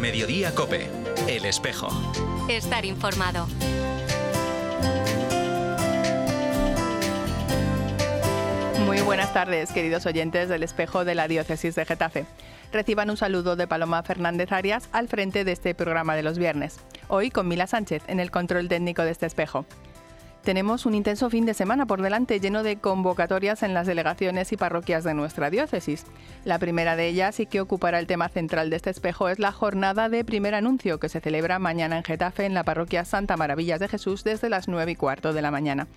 En Mediodía Cope, El Espejo. Estar informado. Muy buenas tardes, queridos oyentes del espejo de la Diócesis de Getafe. Reciban un saludo de Paloma Fernández Arias al frente de este programa de los viernes. Hoy con Mila Sánchez en el control técnico de este espejo. Tenemos un intenso fin de semana por delante lleno de convocatorias en las delegaciones y parroquias de nuestra diócesis. La primera de ellas y que ocupará el tema central de este espejo es la jornada de primer anuncio que se celebra mañana en Getafe en la parroquia Santa Maravillas de Jesús desde las 9 y cuarto de la mañana.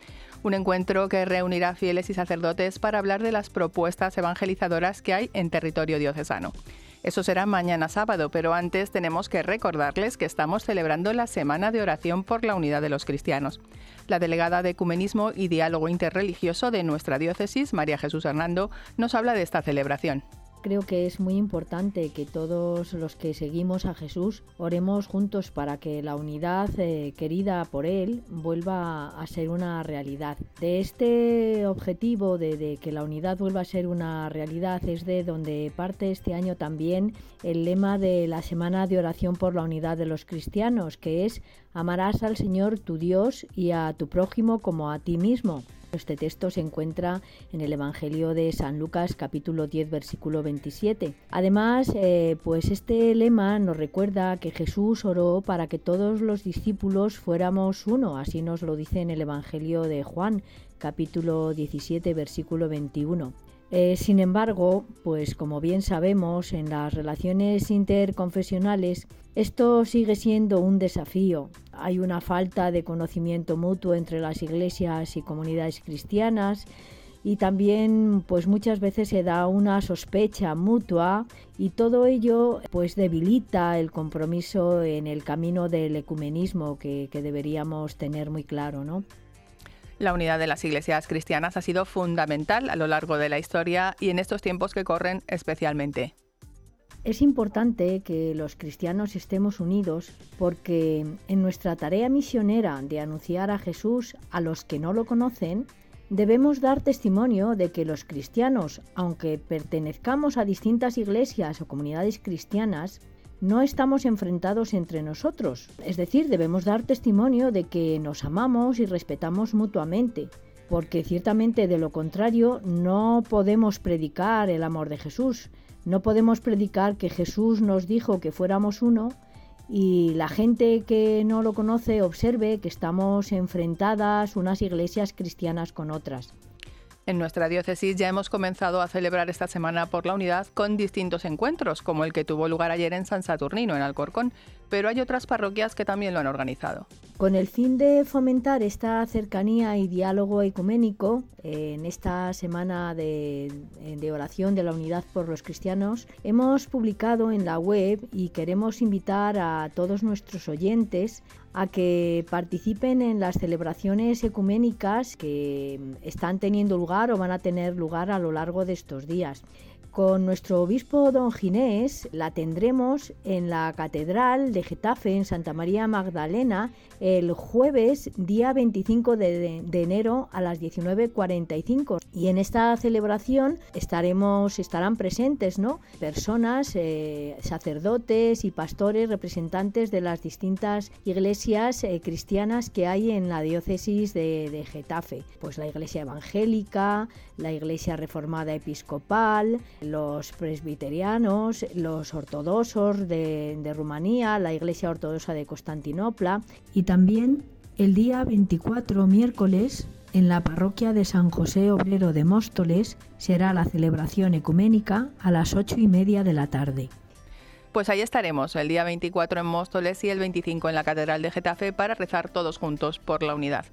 Un encuentro que reunirá fieles y sacerdotes para hablar de las propuestas evangelizadoras que hay en territorio diocesano. Eso será mañana sábado, pero antes tenemos que recordarles que estamos celebrando la Semana de Oración por la Unidad de los Cristianos. La delegada de Ecumenismo y Diálogo Interreligioso de nuestra diócesis, María Jesús Hernando, nos habla de esta celebración creo que es muy importante que todos los que seguimos a Jesús oremos juntos para que la unidad eh, querida por Él vuelva a ser una realidad. De este objetivo de, de, que la unidad vuelva a ser una realidad es de donde parte este año también el lema de la Semana de Oración por la Unidad de los Cristianos, que es amarás al Señor tu Dios y a tu prójimo como a ti mismo. Este texto se encuentra en el Evangelio de San Lucas capítulo 10 versículo 27. Además, eh, pues este lema nos recuerda que Jesús oró para que todos los discípulos fuéramos uno, así nos lo dice en el Evangelio de Juan capítulo 17 versículo 21. Eh, sin embargo, pues como bien sabemos, en las relaciones interconfesionales esto sigue siendo un desafío. Hay una falta de conocimiento mutuo entre las iglesias y comunidades cristianas y también pues muchas veces se da una sospecha mutua y todo ello pues debilita el compromiso en el camino del ecumenismo que, que deberíamos tener muy claro, ¿no? La unidad de las iglesias cristianas ha sido fundamental a lo largo de la historia y en estos tiempos que corren especialmente. Es importante que los cristianos estemos unidos porque en nuestra tarea misionera de anunciar a Jesús a los que no lo conocen, debemos dar testimonio de que los cristianos, aunque pertenezcamos a distintas iglesias o comunidades cristianas, no estamos enfrentados entre nosotros. Es decir, debemos dar testimonio de que nos amamos y respetamos mutuamente, porque ciertamente de lo contrario no podemos predicar el amor de Jesús, no podemos predicar que Jesús nos dijo que fuéramos uno y la gente que no lo conoce observe que estamos enfrentadas unas iglesias cristianas con otras. En nuestra diócesis ya hemos comenzado a celebrar esta semana por la unidad con distintos encuentros, como el que tuvo lugar ayer en San Saturnino, en Alcorcón, pero hay otras parroquias que también lo han organizado. Con el fin de fomentar esta cercanía y diálogo ecuménico, en esta semana de, de, oración de la unidad por los cristianos, hemos publicado en la web y queremos invitar a todos nuestros oyentes a que participen en las celebraciones ecuménicas que están teniendo lugar o van a tener lugar a lo largo de estos días. Con nuestro obispo don Ginés la tendremos en la Catedral de Getafe, en Santa María Magdalena, el jueves día 25 de, enero a las 19.45. Y en esta celebración estaremos, estarán presentes ¿no? personas, eh, sacerdotes y pastores, representantes de las distintas iglesias eh, cristianas que hay en la diócesis de, de Getafe. Pues la iglesia evangélica, la iglesia reformada episcopal, los presbiterianos, los ortodoxos de, Rumanía, la Iglesia Ortodoxa de Constantinopla y también el día 24 miércoles en la parroquia de San José Obrero de Móstoles será la celebración ecuménica a las ocho y media de la tarde. Pues ahí estaremos, el día 24 en Móstoles y el 25 en la Catedral de Getafe para rezar todos juntos por la unidad.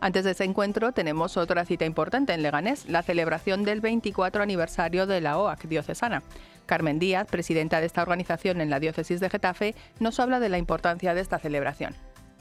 Antes de ese encuentro tenemos otra cita importante en Leganés, la celebración del 24 aniversario de la OAC diocesana. Carmen Díaz, presidenta de esta organización en la diócesis de Getafe, nos habla de la importancia de esta celebración.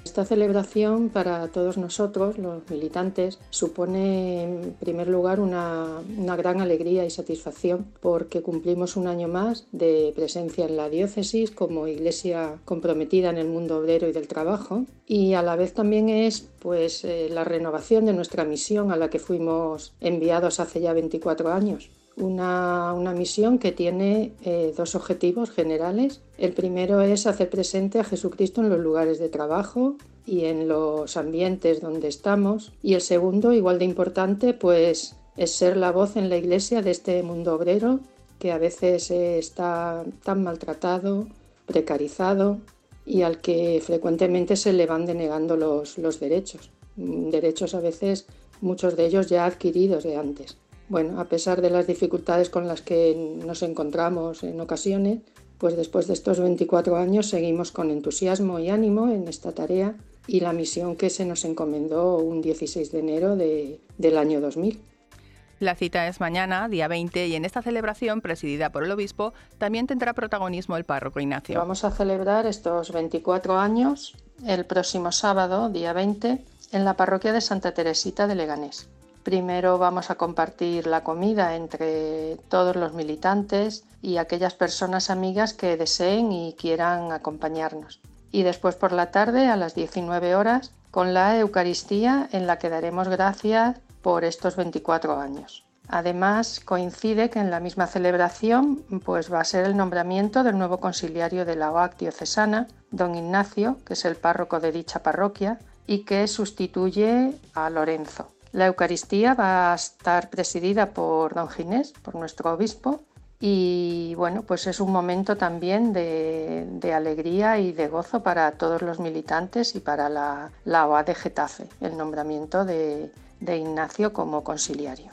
Esta celebración para todos nosotros, los militantes, supone en primer lugar una, gran alegría y satisfacción porque cumplimos un año más de presencia en la diócesis como iglesia comprometida en el mundo obrero y del trabajo y a la vez también es pues eh, la renovación de nuestra misión a la que fuimos enviados hace ya 24 años una, misión que tiene eh, dos objetivos generales. El primero es hacer presente a Jesucristo en los lugares de trabajo y en los ambientes donde estamos. Y el segundo, igual de importante, pues es ser la voz en la iglesia de este mundo obrero que a veces está tan maltratado, precarizado y al que frecuentemente se le van denegando los, los derechos. Derechos a veces, muchos de ellos ya adquiridos de antes. Bueno, a pesar de las dificultades con las que nos encontramos en ocasiones, pues después de estos 24 años seguimos con entusiasmo y ánimo en esta tarea y la misión que se nos encomendó un 16 de enero del año 2000. La cita es mañana, día 20, y en esta celebración, presidida por el obispo, también tendrá protagonismo el párroco Ignacio. Vamos a celebrar estos 24 años el próximo sábado, día 20, en la parroquia de Santa Teresita de Leganés. Primero vamos a compartir la comida entre todos los militantes y aquellas personas amigas que deseen y quieran acompañarnos. Y después por la tarde a las 19 horas con la Eucaristía en la que daremos gracias por estos 24 años. Además, coincide que en la misma celebración pues, va a ser el nombramiento del nuevo conciliario de la OAC diocesana, don Ignacio, que es el párroco de dicha parroquia, y que sustituye a Lorenzo. La Eucaristía va a estar presidida por don Ginés, por nuestro obispo, y bueno, pues es un momento también de, alegría y de gozo para todos los militantes y para la, la de Getafe, el nombramiento de, de Ignacio como conciliario.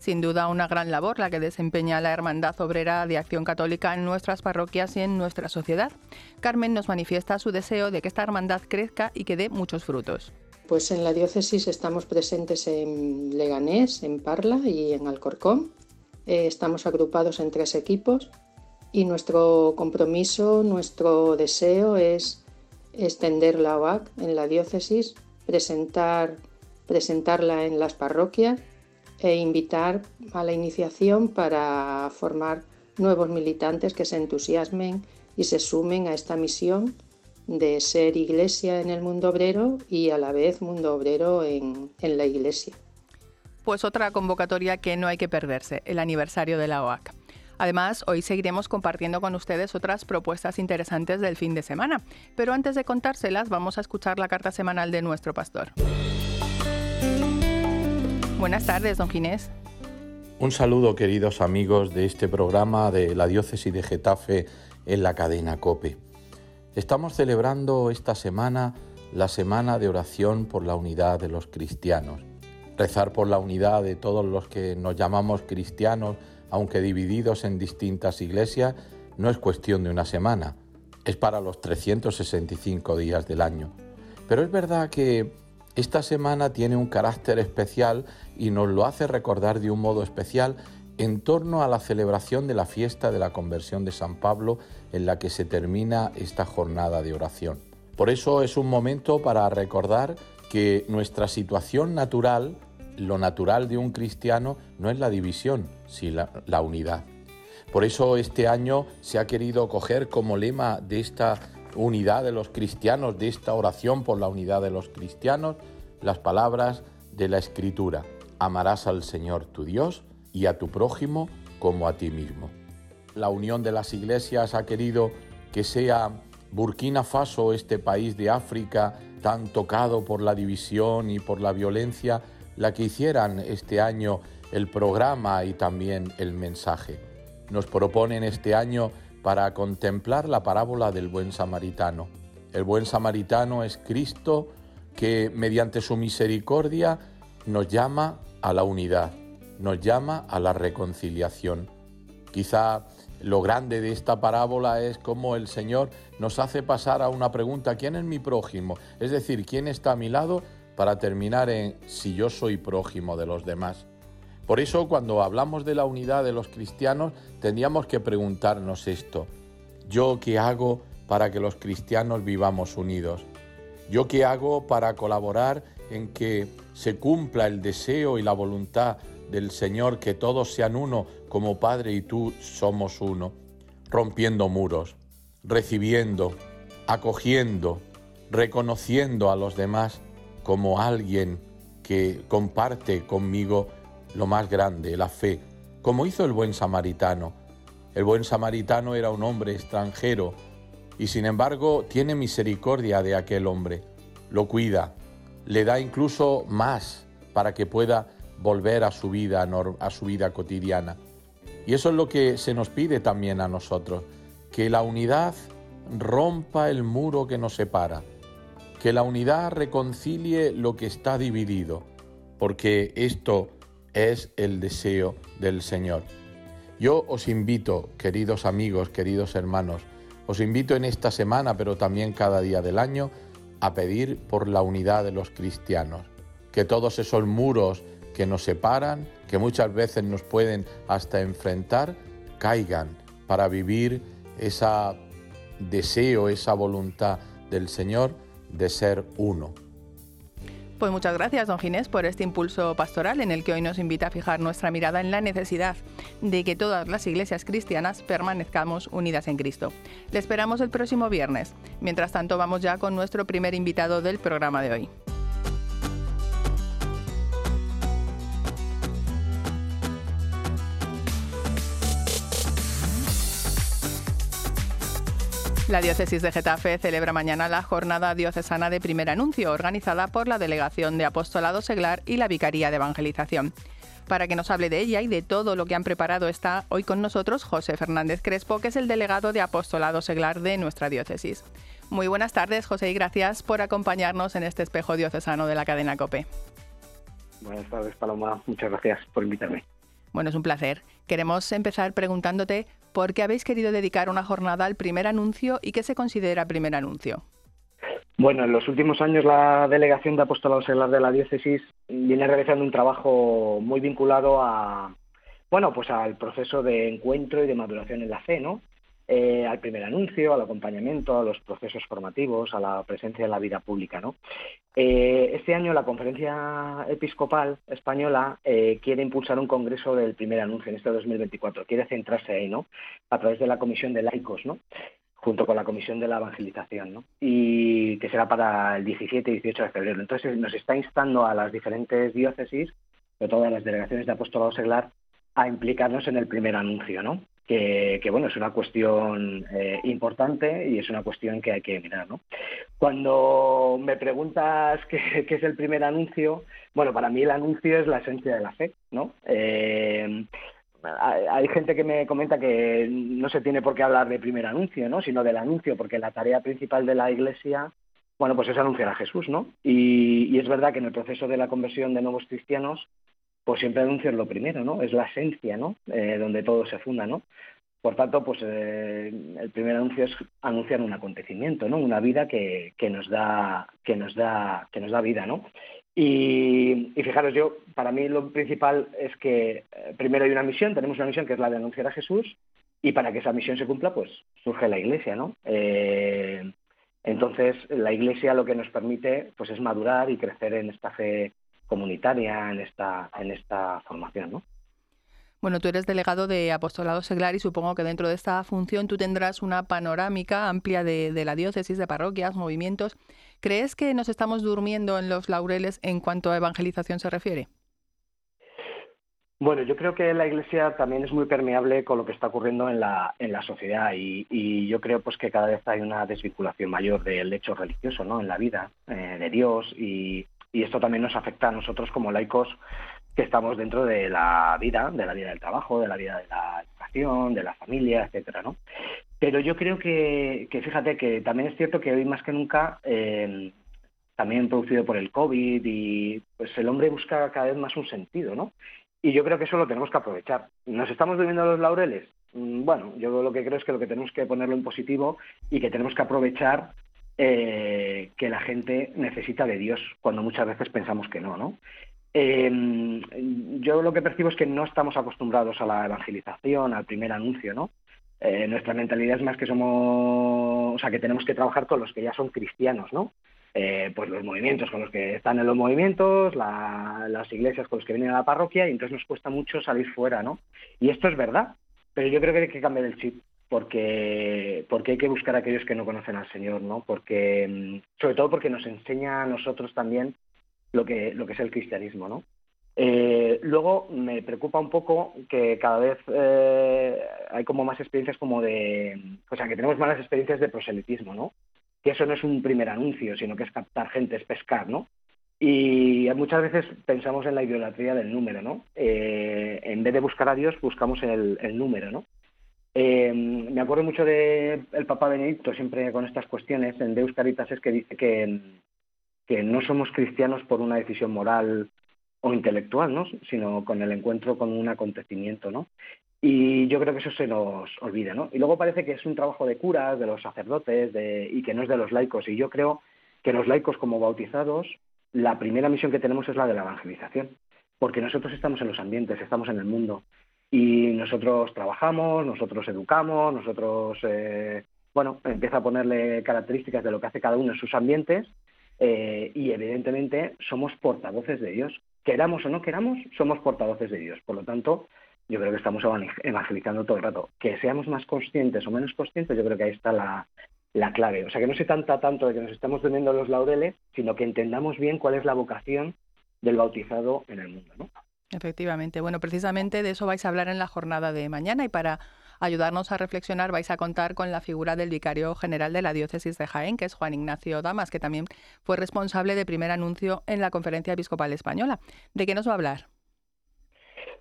Sin duda una gran labor la que desempeña la Hermandad Obrera de Acción Católica en nuestras parroquias y en nuestra sociedad. Carmen nos manifiesta su deseo de que esta hermandad crezca y que dé muchos frutos. Pues en la diócesis estamos presentes en Leganés, en Parla y en Alcorcón. Eh, estamos agrupados en tres equipos y nuestro compromiso, nuestro deseo es extender la OAC en la diócesis, presentar, presentarla en las parroquias e invitar a la iniciación para formar nuevos militantes que se entusiasmen y se sumen a esta misión de ser iglesia en el mundo obrero y a la vez mundo obrero en, la iglesia. Pues otra convocatoria que no hay que perderse, el aniversario de la OAC. Además, hoy seguiremos compartiendo con ustedes otras propuestas interesantes del fin de semana. Pero antes de contárselas, vamos a escuchar la carta semanal de nuestro pastor. Buenas tardes, don Ginés. Un saludo, queridos amigos de este programa de la Diócesis de Getafe en la cadena Cope. Estamos celebrando esta semana la semana de oración por la unidad de los cristianos. Rezar por la unidad de todos los que nos llamamos cristianos, aunque divididos en distintas iglesias, no es cuestión de una semana, es para los 365 días del año. Pero es verdad que esta semana tiene un carácter especial y nos lo hace recordar de un modo especial en torno a la celebración de la fiesta de la conversión de San Pablo en la que se termina esta jornada de oración. Por eso es un momento para recordar que nuestra situación natural, lo natural de un cristiano, no es la división, sino la, unidad. Por eso este año se ha querido coger como lema de esta unidad de los cristianos, de esta oración por la unidad de los cristianos, las palabras de la Escritura. Amarás al Señor tu Dios y a tu prójimo como a ti mismo. La unión de las iglesias ha querido que sea Burkina Faso, este país de África tan tocado por la división y por la violencia, la que hicieran este año el programa y también el mensaje. Nos proponen este año para contemplar la parábola del buen samaritano. El buen samaritano es Cristo que mediante su misericordia nos llama a la unidad nos llama a la reconciliación. Quizá lo grande de esta parábola es cómo el Señor nos hace pasar a una pregunta, ¿quién es mi prójimo? Es decir, ¿quién está a mi lado? Para terminar en si yo soy prójimo de los demás. Por eso cuando hablamos de la unidad de los cristianos, tendríamos que preguntarnos esto. ¿Yo qué hago para que los cristianos vivamos unidos? ¿Yo qué hago para colaborar en que se cumpla el deseo y la voluntad del Señor, que todos sean uno, como Padre y tú somos uno, rompiendo muros, recibiendo, acogiendo, reconociendo a los demás como alguien que comparte conmigo lo más grande, la fe, como hizo el buen samaritano. El buen samaritano era un hombre extranjero y sin embargo tiene misericordia de aquel hombre, lo cuida, le da incluso más para que pueda volver a su vida, a su vida cotidiana. Y eso es lo que se nos pide también a nosotros, que la unidad rompa el muro que nos separa, que la unidad reconcilie lo que está dividido, porque esto es el deseo del Señor. Yo os invito, queridos amigos, queridos hermanos, os invito en esta semana, pero también cada día del año, a pedir por la unidad de los cristianos, que todos esos muros que nos separan, que muchas veces nos pueden hasta enfrentar, caigan para vivir ese deseo, esa voluntad del Señor de ser uno. Pues muchas gracias, don Ginés, por este impulso pastoral en el que hoy nos invita a fijar nuestra mirada en la necesidad de que todas las iglesias cristianas permanezcamos unidas en Cristo. Le esperamos el próximo viernes. Mientras tanto, vamos ya con nuestro primer invitado del programa de hoy. La diócesis de Getafe celebra mañana la jornada diocesana de primer anuncio, organizada por la Delegación de Apostolado Seglar y la Vicaría de Evangelización. Para que nos hable de ella y de todo lo que han preparado está hoy con nosotros José Fernández Crespo, que es el delegado de Apostolado Seglar de nuestra diócesis. Muy buenas tardes, José, y gracias por acompañarnos en este espejo diocesano de la cadena COPE. Buenas tardes, Paloma. Muchas gracias por invitarme. Bueno, es un placer. Queremos empezar preguntándote por qué habéis querido dedicar una jornada al primer anuncio y qué se considera primer anuncio. Bueno, en los últimos años la Delegación de Apostolado Seglar de la Diócesis viene realizando un trabajo muy vinculado a, bueno, pues al proceso de encuentro y de maduración en la fe, ¿no? Eh, al primer anuncio, al acompañamiento, a los procesos formativos, a la presencia en la vida pública. ¿no? Eh, este año la Conferencia Episcopal Española eh, quiere impulsar un congreso del primer anuncio en este 2024, quiere centrarse ahí, ¿no? a través de la Comisión de Laicos, ¿no? junto con la Comisión de la Evangelización, ¿no? y que será para el 17 y 18 de febrero. Entonces nos está instando a las diferentes diócesis, de todas las delegaciones de apostolado seglar, a implicarnos en el primer anuncio, ¿no? Que, bueno, es una cuestión eh, importante y es una cuestión que hay que mirar, ¿no? Cuando me preguntas qué, es el primer anuncio, bueno, para mí el anuncio es la esencia de la fe, ¿no? Eh, hay gente que me comenta que no se tiene por qué hablar de primer anuncio, ¿no? Sino del anuncio, porque la tarea principal de la Iglesia, bueno, pues es anunciar a Jesús, ¿no? Y, y es verdad que en el proceso de la conversión de nuevos cristianos, pues siempre anunciar lo primero, ¿no? Es la esencia, ¿no? Eh, donde todo se funda, ¿no? Por tanto, pues eh, el primer anuncio es anunciar un acontecimiento, ¿no? Una vida que, que, nos da que nos da que nos da vida, ¿no? Y, fijaros, yo para mí lo principal es que eh, primero hay una misión, tenemos una misión que es la de anunciar a Jesús y para que esa misión se cumpla, pues surge la Iglesia, ¿no? entonces la Iglesia lo que nos permite, pues es madurar y crecer en esta fe comunitaria en esta, en esta formación. ¿no? Bueno, tú eres delegado de Apostolado Seglar y supongo que dentro de esta función tú tendrás una panorámica amplia de, de, la diócesis, de parroquias, movimientos. ¿Crees que nos estamos durmiendo en los laureles en cuanto a evangelización se refiere? Bueno, yo creo que la Iglesia también es muy permeable con lo que está ocurriendo en la, en la sociedad y, y yo creo pues que cada vez hay una desvinculación mayor del hecho religioso ¿no? en la vida eh, de Dios y, y esto también nos afecta a nosotros como laicos que estamos dentro de la vida, de la vida del trabajo, de la vida de la educación, de la familia, etcétera, ¿no? Pero yo creo que, fíjate que también es cierto que hoy más que nunca, eh, también producido por el COVID, y pues el hombre busca cada vez más un sentido, ¿no? Y yo creo que eso lo tenemos que aprovechar. ¿Nos estamos viviendo los laureles? Mm, bueno, yo lo que creo es que lo que tenemos que ponerlo en positivo y que tenemos que aprovechar eh, que la gente necesita de Dios, cuando muchas veces pensamos que no, ¿no? Em, yo lo que percibo es que no estamos acostumbrados a la evangelización, al primer anuncio, ¿no? Eh, nuestra mentalidad es más que somos, o sea, que tenemos que trabajar con los que ya son cristianos, ¿no? Eh, pues los movimientos con los que están en los movimientos, las iglesias con los que vienen a la parroquia, y entonces nos cuesta mucho salir fuera, ¿no? Y esto es verdad, pero yo creo que hay que cambiar el chip porque, porque hay que buscar a aquellos que no conocen al Señor, ¿no? Porque, mm, sobre todo porque nos enseña a nosotros también lo que, lo que es el cristianismo, ¿no? Eh, luego me preocupa un poco que cada vez eh, hay como más experiencias como de, o sea, que tenemos malas experiencias de proselitismo, ¿no? Que eso no es un primer anuncio, sino que es captar gente, es pescar, ¿no? Y muchas veces pensamos en la idolatría del número, ¿no? Eh, en vez de buscar a Dios, buscamos el, número, ¿no? Me acuerdo mucho del el Papa Benedicto, siempre con estas cuestiones, en Deus Caritas, es que dice que, que no somos cristianos por una decisión moral o intelectual, ¿no? sino con el encuentro con un acontecimiento. ¿no? Y yo creo que eso se nos olvida. ¿no? Y luego parece que es un trabajo de curas, de los sacerdotes de, y que no es de los laicos. Y yo creo que los laicos como bautizados, la primera misión que tenemos es la de la evangelización, porque nosotros estamos en los ambientes, estamos en el mundo. Y nosotros trabajamos, nosotros educamos, nosotros, eh, bueno, empieza a ponerle características de lo que hace cada uno en sus ambientes eh, y evidentemente somos portavoces de Dios queramos o no queramos, somos portavoces de Dios. Por lo tanto, yo creo que estamos evangelizando todo el rato. Que seamos más conscientes o menos conscientes, yo creo que ahí está la, clave. O sea, que no se trata tanto de que nos estemos teniendo los laureles, sino que entendamos bien cuál es la vocación del bautizado en el mundo. ¿no? Efectivamente. Bueno, precisamente de eso vais a hablar en la jornada de mañana y para ayudarnos a reflexionar vais a contar con la figura del vicario general de la diócesis de Jaén, que es Juan Ignacio Damas, que también fue responsable de primer anuncio en la Conferencia Episcopal Española. ¿De qué nos va a hablar?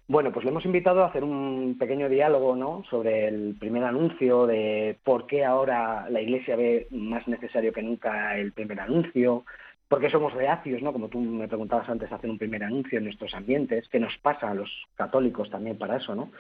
Bueno, pues le hemos invitado a hacer un pequeño diálogo ¿no? sobre el primer anuncio, de por qué ahora la Iglesia ve más necesario que nunca el primer anuncio, por qué somos reacios, ¿no? como tú me preguntabas antes, hacer un primer anuncio en nuestros ambientes, qué nos pasa a los católicos también para eso, ¿no?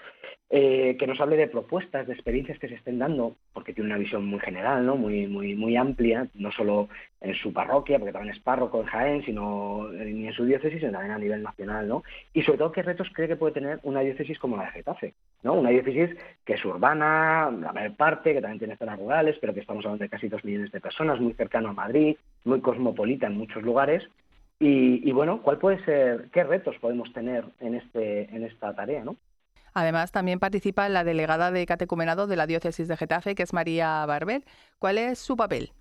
Eh, que nos hable de propuestas, de experiencias que se estén dando, porque tiene una visión muy general, ¿no? muy, muy, muy amplia, no solo en su parroquia, porque también es párroco en Jaén, sino ni en su diócesis, sino también a nivel nacional, ¿no? Y sobre todo, ¿qué retos cree que puede tener una diócesis como la de Getafe? ¿no? Una diócesis que es urbana, la mayor parte, que también tiene zonas rurales, pero que estamos hablando de casi dos millones de personas, muy cercano a Madrid, muy cosmopolita en muchos lugares. Y, y bueno, ¿cuál puede ser, qué retos podemos tener en, este, en esta tarea, ¿no? Además, también participa la delegada de catecumenado de la diócesis de Getafe, que es María Barbel. ¿Cuál es su papel?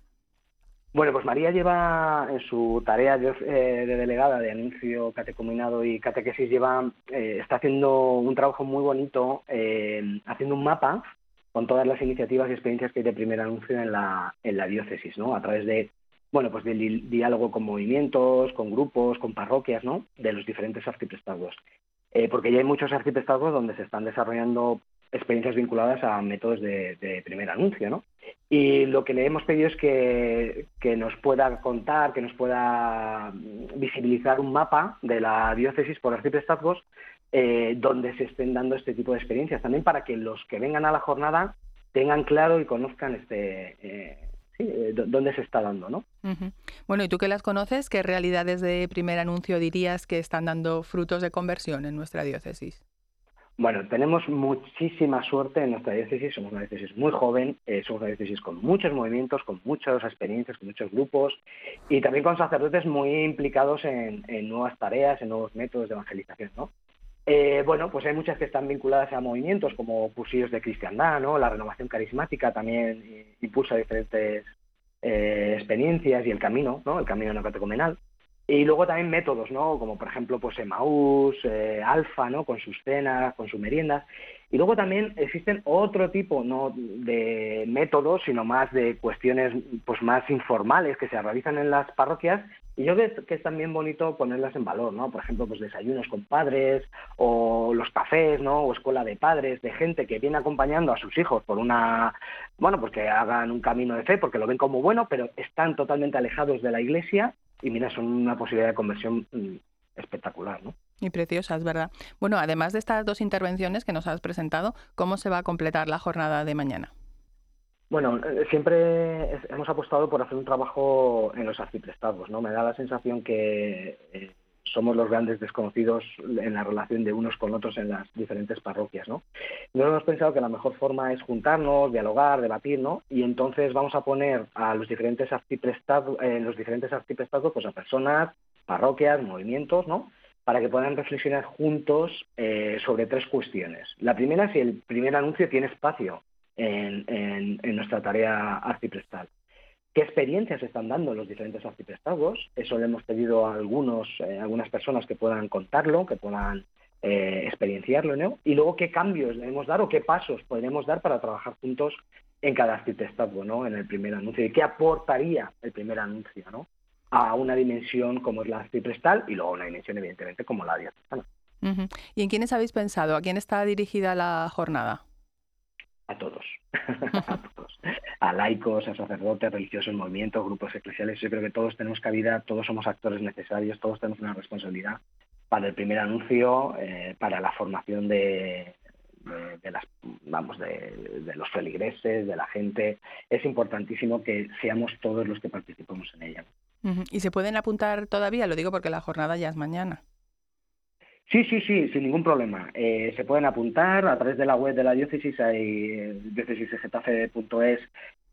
Bueno, pues María lleva en su tarea de, eh, delegada de anuncio catecumenado y catequesis, lleva, eh, está haciendo un trabajo muy bonito, eh, haciendo un mapa con todas las iniciativas y experiencias que hay de primer anuncio en la, en la diócesis, ¿no? A través de, bueno, pues del diálogo con movimientos, con grupos, con parroquias, ¿no? De los diferentes arciprestados. Eh, porque ya hay muchos arciprestazgos donde se están desarrollando experiencias vinculadas a métodos de, primer anuncio, ¿no? Y lo que le hemos pedido es que, nos pueda contar, que nos pueda visibilizar un mapa de la diócesis por arciprestazgos eh, donde se estén dando este tipo de experiencias, también para que los que vengan a la jornada tengan claro y conozcan este, eh, sí, eh, dónde se está dando, ¿no? Bueno, y tú que las conoces, ¿qué realidades de primer anuncio dirías que están dando frutos de conversión en nuestra diócesis? Bueno, tenemos muchísima suerte en nuestra diócesis, somos una diócesis muy joven, eh, somos una diócesis con muchos movimientos, con muchas experiencias, con muchos grupos y también con sacerdotes muy implicados en, en nuevas tareas, en nuevos métodos de evangelización, ¿no? Eh, bueno, pues hay muchas que están vinculadas a movimientos como cursillos de cristiandad, ¿no? La renovación carismática también impulsa diferentes eh, experiencias y el camino, ¿no? El camino no catecumenal. Y luego también métodos, ¿no? Como por ejemplo, pues Emaús, eh, Alfa, ¿no? Con sus cenas, con sus meriendas. Y luego también existen otro tipo, no de métodos, sino más de cuestiones, pues más informales que se realizan en las parroquias y yo creo que es también bonito ponerlas en valor, ¿no? Por ejemplo, pues desayunos con padres o los cafés, ¿no? O escuela de padres, de gente que viene acompañando a sus hijos por una, bueno, pues que hagan un camino de fe porque lo ven como bueno, pero están totalmente alejados de la iglesia y mira, son una posibilidad de conversión mm, espectacular, ¿no? Y preciosa, es verdad. Bueno, además de estas dos intervenciones que nos has presentado, ¿cómo se va a completar la jornada de mañana? Bueno, eh, siempre hemos apostado por hacer un trabajo en los arciprestados, ¿no? Me da la sensación que eh, somos los grandes desconocidos en la relación de unos con otros en las diferentes parroquias, ¿no? Nosotros hemos pensado que la mejor forma es juntarnos, dialogar, debatir, ¿no? Y entonces vamos a poner a los diferentes arciprestados, eh, los diferentes arciprestados, pues a personas, parroquias, movimientos, ¿no? Para que puedan reflexionar juntos sobre tres cuestiones. La primera, si el primer anuncio tiene espacio en, nuestra tarea arciprestal. qué experiencias están dando los diferentes arciprestazgos. Eso le hemos pedido a algunos, eh, algunas personas que puedan contarlo, que puedan eh, experienciarlo, ¿no? Y luego qué cambios debemos dar o qué pasos podemos dar para trabajar juntos en cada arciprestazgo, ¿no? En el primer anuncio. ¿Y qué aportaría el primer anuncio, ¿no? A una dimensión como es la arciprestal y luego una dimensión, evidentemente, como la diocesana. ¿Y en quiénes habéis pensado? ¿A quién está dirigida la jornada? A todos. a todos. A laicos, a sacerdotes, religiosos, movimientos, grupos eclesiales. Yo creo que todos tenemos cabida, todos somos actores necesarios, todos tenemos una responsabilidad para el primer anuncio, eh, para la formación de, de, las vamos de, de, los feligreses, de la gente. Es importantísimo que seamos todos los que participemos en ella. ¿Y se pueden apuntar todavía? Lo digo porque la jornada ya es mañana. Sí, sí, sí, sin ningún problema. Eh, se pueden apuntar a través de la web de la diócesis, hay diócesisgetafe.es,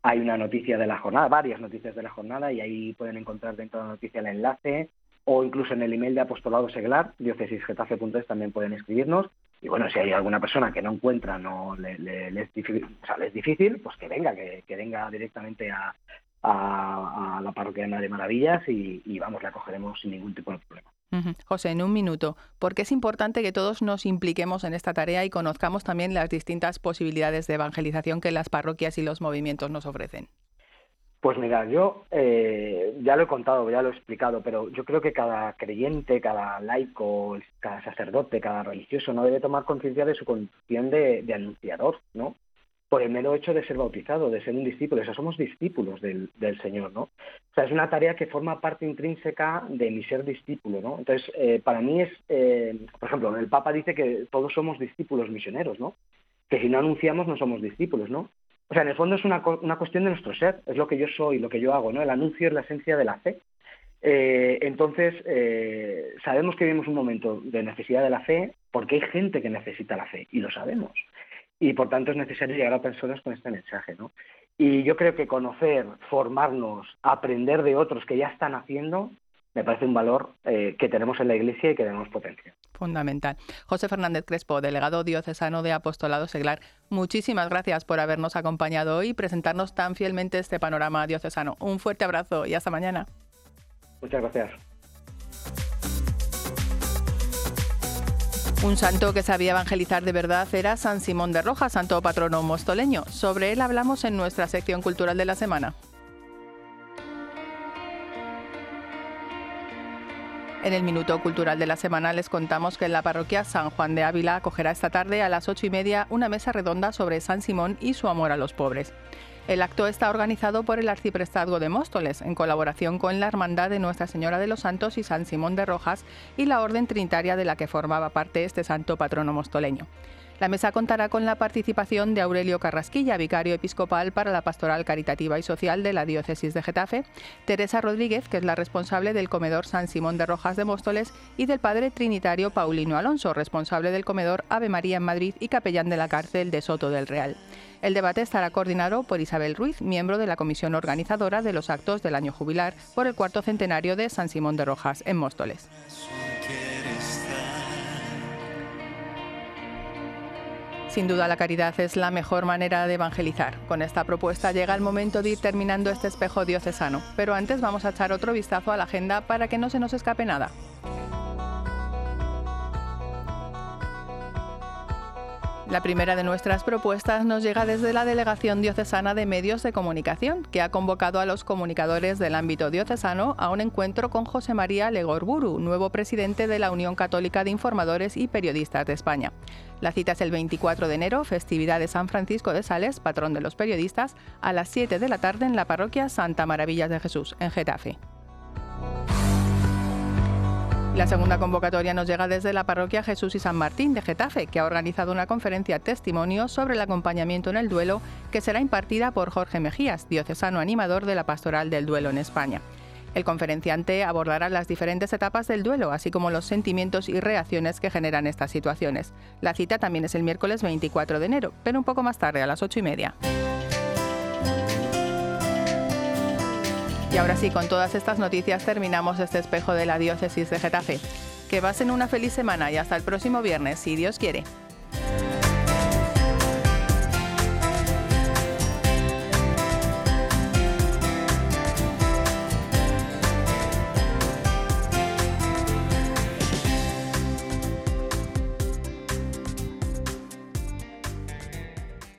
hay una noticia de la jornada, varias noticias de la jornada, y ahí pueden encontrar dentro de la noticia el enlace, o incluso en el email de apostolado seglar, diócesisgetafe.es, también pueden escribirnos. Y bueno, si hay alguna persona que no encuentra, no le, es, difícil, o sea, le es difícil, pues que venga, que venga directamente a, a, la parroquia de Madre Maravillas y, y vamos, la acogeremos sin ningún tipo de problema. José, en un minuto, ¿por qué es importante que todos nos impliquemos en esta tarea y conozcamos también las distintas posibilidades de evangelización que las parroquias y los movimientos nos ofrecen? Pues mira, yo eh, ya lo he contado, ya lo he explicado, pero yo creo que cada creyente, cada laico, cada sacerdote, cada religioso no debe tomar conciencia de su condición de, de anunciador, ¿no? Por el mero hecho de ser bautizado, de ser un discípulo. O sea, somos discípulos del, Señor, ¿no? O sea, es una tarea que forma parte intrínseca de mi ser discípulo, ¿no? Entonces, eh, para mí es, eh, por ejemplo, el Papa dice que todos somos discípulos misioneros, ¿no? Que si no anunciamos no somos discípulos, ¿no? O sea, en el fondo es una, una cuestión de nuestro ser, es lo que yo soy, lo que yo hago, ¿no? El anuncio es la esencia de la fe. Eh, entonces, sabemos que vivimos un momento de necesidad de la fe porque hay gente que necesita la fe y lo sabemos y por tanto es necesario llegar a personas con este mensaje, ¿no? Y yo creo que conocer, formarnos, aprender de otros que ya están haciendo, me parece un valor eh, que tenemos en la Iglesia y que tenemos potencia. Fundamental. José Fernández Crespo, delegado diocesano de Apostolado Seglar, muchísimas gracias por habernos acompañado hoy y presentarnos tan fielmente este panorama diocesano. Un fuerte abrazo y hasta mañana. Muchas gracias. Un santo que sabía evangelizar de verdad era San Simón de Rojas, santo patrono mostoleño. Sobre él hablamos en nuestra sección cultural de la semana. En el Minuto Cultural de la Semana les contamos que en la parroquia San Juan de Ávila acogerá esta tarde a las ocho y media una mesa redonda sobre San Simón y su amor a los pobres. El acto está organizado por el Arciprestazgo de Móstoles, en colaboración con la Hermandad de Nuestra Señora de los Santos y San Simón de Rojas y la Orden Trinitaria de la que formaba parte este santo patrono mostoleño. La mesa contará con la participación de Aurelio Carrasquilla, vicario episcopal para la Pastoral Caritativa y Social de la Diócesis de Getafe, Teresa Rodríguez, que es la responsable del comedor San Simón de Rojas de Móstoles, y del padre trinitario Paulino Alonso, responsable del comedor Ave María en Madrid y capellán de la cárcel de Soto del Real. El debate estará coordinado por Isabel Ruiz, miembro de la comisión organizadora de los actos del año jubilar por el cuarto centenario de San Simón de Rojas en Móstoles. Sin duda la caridad es la mejor manera de evangelizar. Con esta propuesta llega el momento de ir terminando este espejo diocesano, pero antes vamos a echar otro vistazo a la agenda para que no se nos escape nada. La primera de nuestras propuestas nos llega desde la Delegación Diocesana de Medios de Comunicación, que ha convocado a los comunicadores del ámbito diocesano a un encuentro con José María Legorburu, nuevo presidente de la Unión Católica de Informadores y Periodistas de España. La cita es el 24 de enero, festividad de San Francisco de Sales, patrón de los periodistas, a las 7 de la tarde en la parroquia Santa Maravillas de Jesús, en Getafe. La segunda convocatoria nos llega desde la parroquia Jesús y San Martín de Getafe, que ha organizado una conferencia testimonio sobre el acompañamiento en el duelo que será impartida por Jorge Mejías, diocesano animador de la Pastoral del Duelo en España. El conferenciante abordará las diferentes etapas del duelo, así como los sentimientos y reacciones que generan estas situaciones. La cita también es el miércoles 24 de enero, pero un poco más tarde, a las ocho y media. Y ahora sí, con todas estas noticias terminamos este espejo de la diócesis de Getafe. Que pasen una feliz semana y hasta el próximo viernes, si Dios quiere.